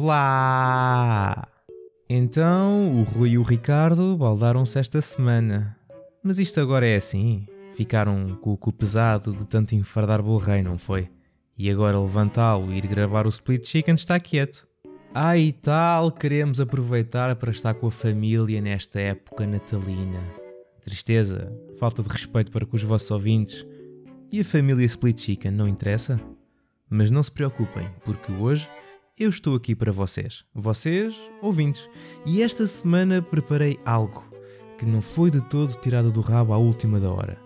Olá! Então, o Rui e o Ricardo baldaram-se esta semana. Mas isto agora é assim. Ficaram com o cu pesado de tanto enfardar bolo rei, não foi? E agora levantá-lo e ir gravar o Split Chicken está quieto. Ah, e tal, queremos aproveitar para estar com a família nesta época natalina. Tristeza, falta de respeito para com os vossos ouvintes. E a família Split Chicken não interessa? Mas não se preocupem, porque hoje eu estou aqui para vocês, vocês ouvintes. E esta semana preparei algo que não foi de todo tirado do rabo à última da hora.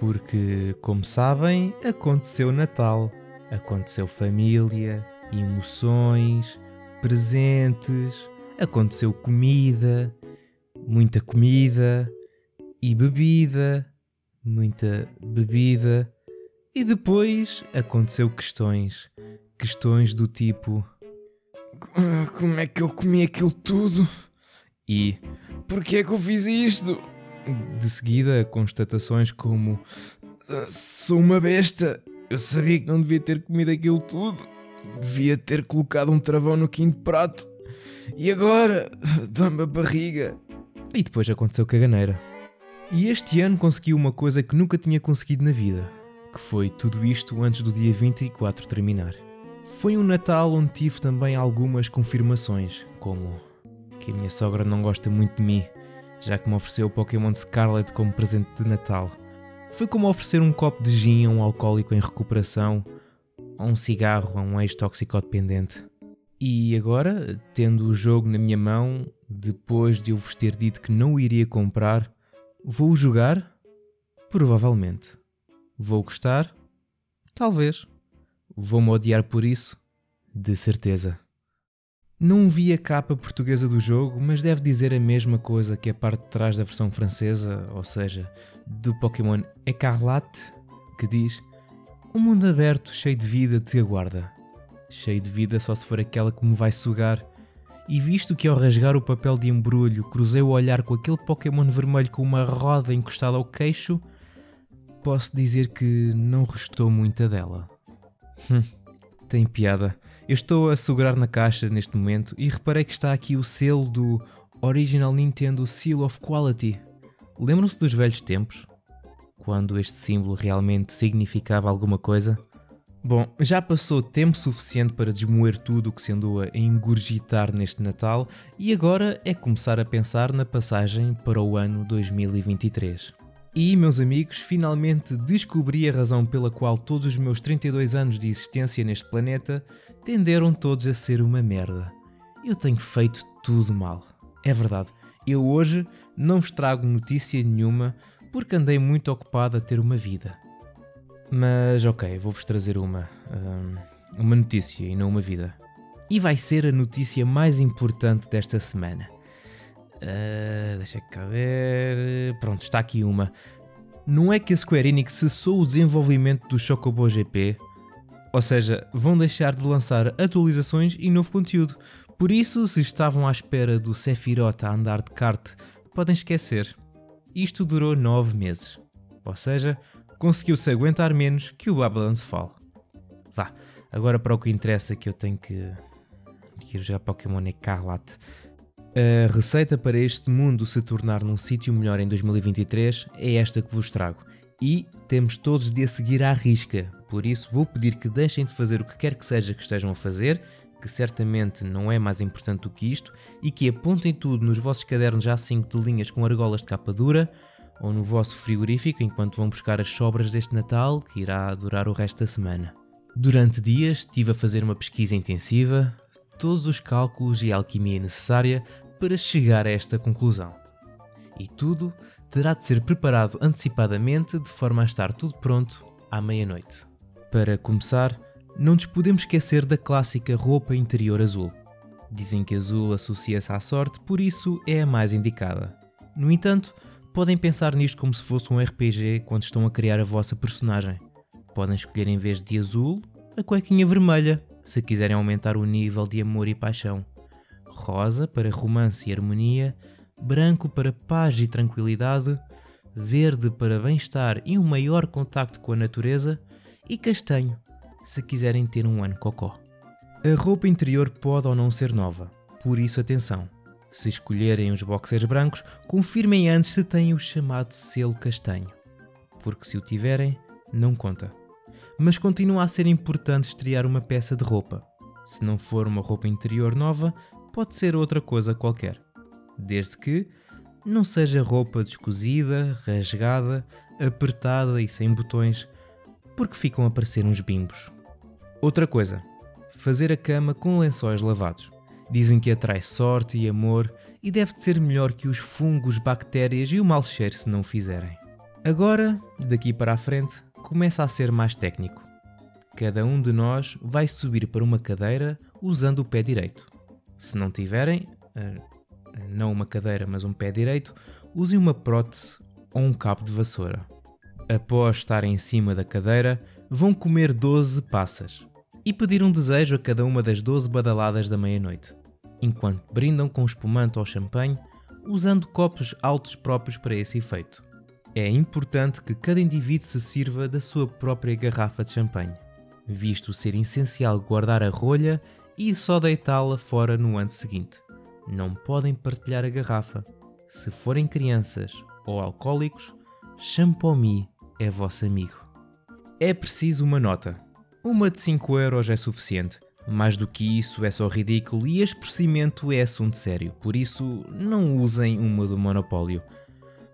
Porque, como sabem, aconteceu Natal, aconteceu família, emoções, presentes, aconteceu comida, muita comida e bebida, muita bebida. E depois aconteceu questões, questões do tipo Como é que eu comi aquilo tudo? e Porquê é que eu fiz isto? de seguida constatações como Ah, Sou uma besta. Eu sabia que não devia ter comido aquilo tudo. Devia ter colocado um travão no quinto prato. E agora? Dá-me a barriga. E depois aconteceu caganeira. E este ano consegui uma coisa que nunca tinha conseguido na vida, que foi tudo isto antes do dia 24 terminar. Foi um Natal onde tive também algumas confirmações, como que a minha sogra não gosta muito de mim, já que me ofereceu o Pokémon Scarlet como presente de Natal. Foi como oferecer um copo de gin a um alcoólico em recuperação, ou um cigarro a um ex-toxicodependente. E agora, tendo o jogo na minha mão, depois de eu vos ter dito que não o iria comprar, vou jogar? Provavelmente. Vou gostar? Talvez. Vou-me odiar por isso? De certeza. Não vi a capa portuguesa do jogo, mas deve dizer a mesma coisa que a parte de trás da versão francesa, ou seja, do Pokémon Escarlate, que diz: Um mundo aberto cheio de vida te aguarda. Cheio de vida só se for aquela que me vai sugar. E visto que ao rasgar o papel de embrulho cruzei o olhar com aquele Pokémon vermelho com uma roda encostada ao queixo, posso dizer que não restou muita dela. Hum, tem piada. Eu estou a segurar na caixa neste momento e reparei que está aqui o selo do Original Nintendo Seal of Quality. Lembram-se dos velhos tempos? Quando este símbolo realmente significava alguma coisa? Bom, já passou tempo suficiente para desmoer tudo o que se andou a engurgitar neste Natal e agora é começar a pensar na passagem para o ano 2023. E, meus amigos, finalmente descobri a razão pela qual todos os meus 32 anos de existência neste planeta tenderam todos a ser uma merda. Eu tenho feito tudo mal. É verdade, eu hoje não vos trago notícia nenhuma porque andei muito ocupado a ter uma vida. Mas ok, vou-vos trazer uma. hum, uma notícia e não uma vida. E vai ser a notícia mais importante desta semana. Ah, deixa cá ver. Pronto, está aqui uma. Não é que a Square Enix cessou o desenvolvimento do Chocobo GP? Ou seja, vão deixar de lançar atualizações e novo conteúdo. Por isso, se estavam à espera do Sephiroth a andar de kart, podem esquecer. Isto durou 9 meses. Ou seja, conseguiu-se aguentar menos que o Babylon's Fall. Vá, agora para o que interessa que eu tenho que, que ir jogar Pokémon Escarlate. A receita para este mundo se tornar num sítio melhor em 2023 é esta que vos trago. E temos todos de a seguir à risca, por isso vou pedir que deixem de fazer o que quer que seja que estejam a fazer, que certamente não é mais importante do que isto, e que apontem tudo nos vossos cadernos A5 de linhas com argolas de capa dura, ou no vosso frigorífico enquanto vão buscar as sobras deste Natal, que irá durar o resto da semana. Durante dias estive a fazer uma pesquisa intensiva, todos os cálculos e alquimia necessária para chegar a esta conclusão. E tudo terá de ser preparado antecipadamente de forma a estar tudo pronto à meia-noite. Para começar, não nos podemos esquecer da clássica roupa interior azul. Dizem que azul associa-se à sorte, por isso é a mais indicada. No entanto, podem pensar nisto como se fosse um RPG quando estão a criar a vossa personagem. Podem escolher em vez de azul, a cuequinha vermelha, se quiserem aumentar o nível de amor e paixão. Rosa para romance e harmonia, branco para paz e tranquilidade, verde para bem-estar e um maior contacto com a natureza e castanho, se quiserem ter um ano cocó. A roupa interior pode ou não ser nova, por isso atenção. Se escolherem os boxers brancos, confirmem antes se têm o chamado selo castanho, porque se o tiverem, não conta. Mas continua a ser importante estrear uma peça de roupa. Se não for uma roupa interior nova, pode ser outra coisa qualquer. Desde que não seja roupa descosida, rasgada, apertada e sem botões, porque ficam a parecer uns bimbos. Outra coisa, fazer a cama com lençóis lavados. Dizem que atrai sorte e amor e deve ser melhor que os fungos, bactérias e o mal cheiro se não o fizerem. Agora, daqui para a frente, começa a ser mais técnico. Cada um de nós vai subir para uma cadeira usando o pé direito. Se não tiverem, eh, não uma cadeira, mas um pé direito, usem uma prótese ou um cabo de vassoura. Após estarem em cima da cadeira, vão comer 12 passas e pedir um desejo a cada uma das 12 badaladas da meia-noite, enquanto brindam com espumante ou champanhe, usando copos altos próprios para esse efeito. É importante que cada indivíduo se sirva da sua própria garrafa de champanhe, visto ser essencial guardar a rolha e só deitá-la fora no ano seguinte. Não podem partilhar a garrafa. Se forem crianças ou alcoólicos, Champomy é vosso amigo. É preciso uma nota, uma de 5 euros é suficiente. Mais do que isso é só ridículo e este procedimento é assunto sério, por isso não usem uma do monopólio.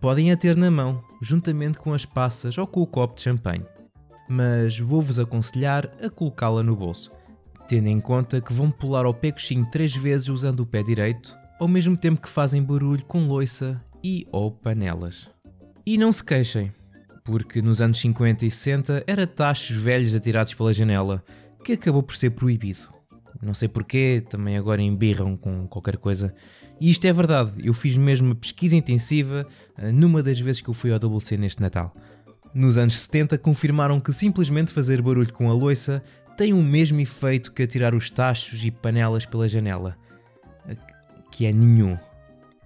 Podem a ter na mão, juntamente com as passas ou com o copo de champanhe. Mas vou-vos aconselhar a colocá-la no bolso, tendo em conta que vão pular ao pé coxinho três vezes usando o pé direito, ao mesmo tempo que fazem barulho com loiça e ou panelas. E não se queixem, porque nos anos 50 e 60 era tachos velhos atirados pela janela, que acabou por ser proibido. Não sei porquê, também agora embirram com qualquer coisa. E isto é verdade, eu fiz mesmo uma pesquisa intensiva eh, numa das vezes que eu fui ao WC neste Natal. Nos anos 70 confirmaram que simplesmente fazer barulho com a loiça tem o mesmo efeito que atirar os tachos e panelas pela janela. Que é nenhum.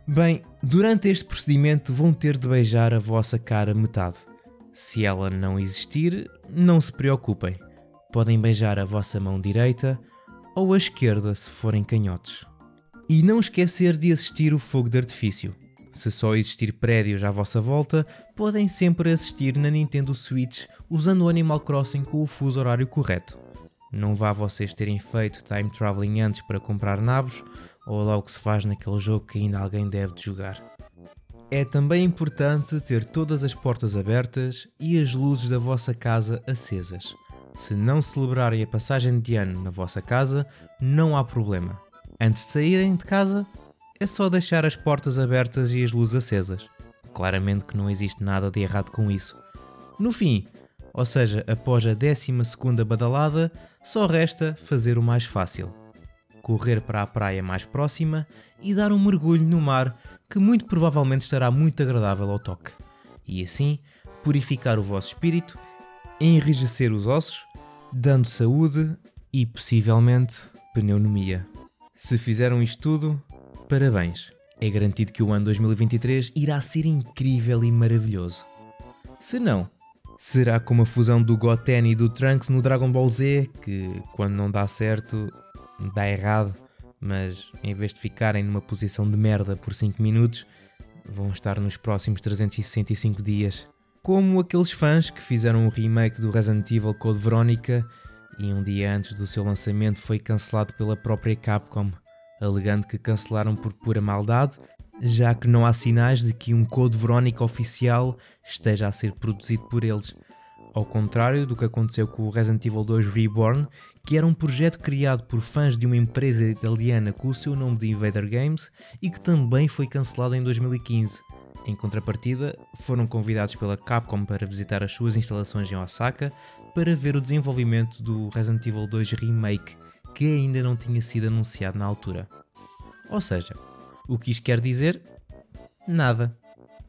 Bem, durante este procedimento vão ter de beijar a vossa cara metade. Se ela não existir, não se preocupem. Podem beijar a vossa mão direita ou a esquerda se forem canhotos. E não esquecer de assistir o fogo de artifício. Se só existir prédios à vossa volta, podem sempre assistir na Nintendo Switch usando o Animal Crossing com o fuso horário correto. Não vá vocês terem feito time traveling antes para comprar nabos, ou lá o que se faz naquele jogo que ainda alguém deve de jogar. É também importante ter todas as portas abertas e as luzes da vossa casa acesas. Se não celebrarem a passagem de ano na vossa casa, não há problema. Antes de saírem de casa, é só deixar as portas abertas e as luzes acesas. Claramente que não existe nada de errado com isso. No fim, ou seja, após a 12 badalada, só resta fazer o mais fácil correr para a praia mais próxima e dar um mergulho no mar que muito provavelmente estará muito agradável ao toque. E assim purificar o vosso espírito, enrijecer os ossos, dando saúde e possivelmente pneumonia. Se fizeram isto tudo, parabéns! É garantido que o ano 2023 irá ser incrível e maravilhoso. Se não, será como a fusão do Goten e do Trunks no Dragon Ball Z, que quando não dá certo, dá errado, mas em vez de ficarem numa posição de merda por 5 minutos, vão estar nos próximos 365 dias. Como aqueles fãs que fizeram um remake do Resident Evil Code Veronica e um dia antes do seu lançamento foi cancelado pela própria Capcom, alegando que cancelaram por pura maldade, já que não há sinais de que um Code Veronica oficial esteja a ser produzido por eles ao contrário do que aconteceu com o Resident Evil 2 Reborn, que era um projeto criado por fãs de uma empresa italiana com o seu nome de Invader Games e que também foi cancelado em 2015. Em contrapartida, foram convidados pela Capcom para visitar as suas instalações em Osaka para ver o desenvolvimento do Resident Evil 2 Remake, que ainda não tinha sido anunciado na altura. Ou seja, o que isto quer dizer? Nada.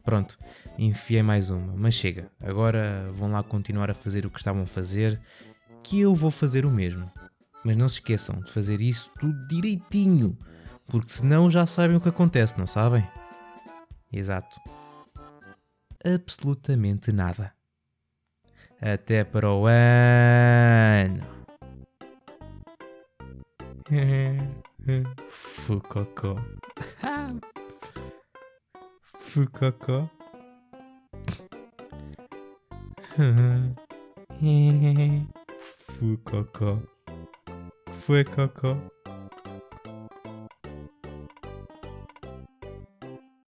Pronto, enfiei mais uma, mas chega. Agora vão lá continuar a fazer o que estavam a fazer, que eu vou fazer o mesmo. Mas não se esqueçam de fazer isso tudo direitinho, porque senão já sabem o que acontece, não sabem? Exato. Absolutamente nada. Até para o ano. へえ、ふかか。ふかか？ふ。へえ、ふかか。ふえかか？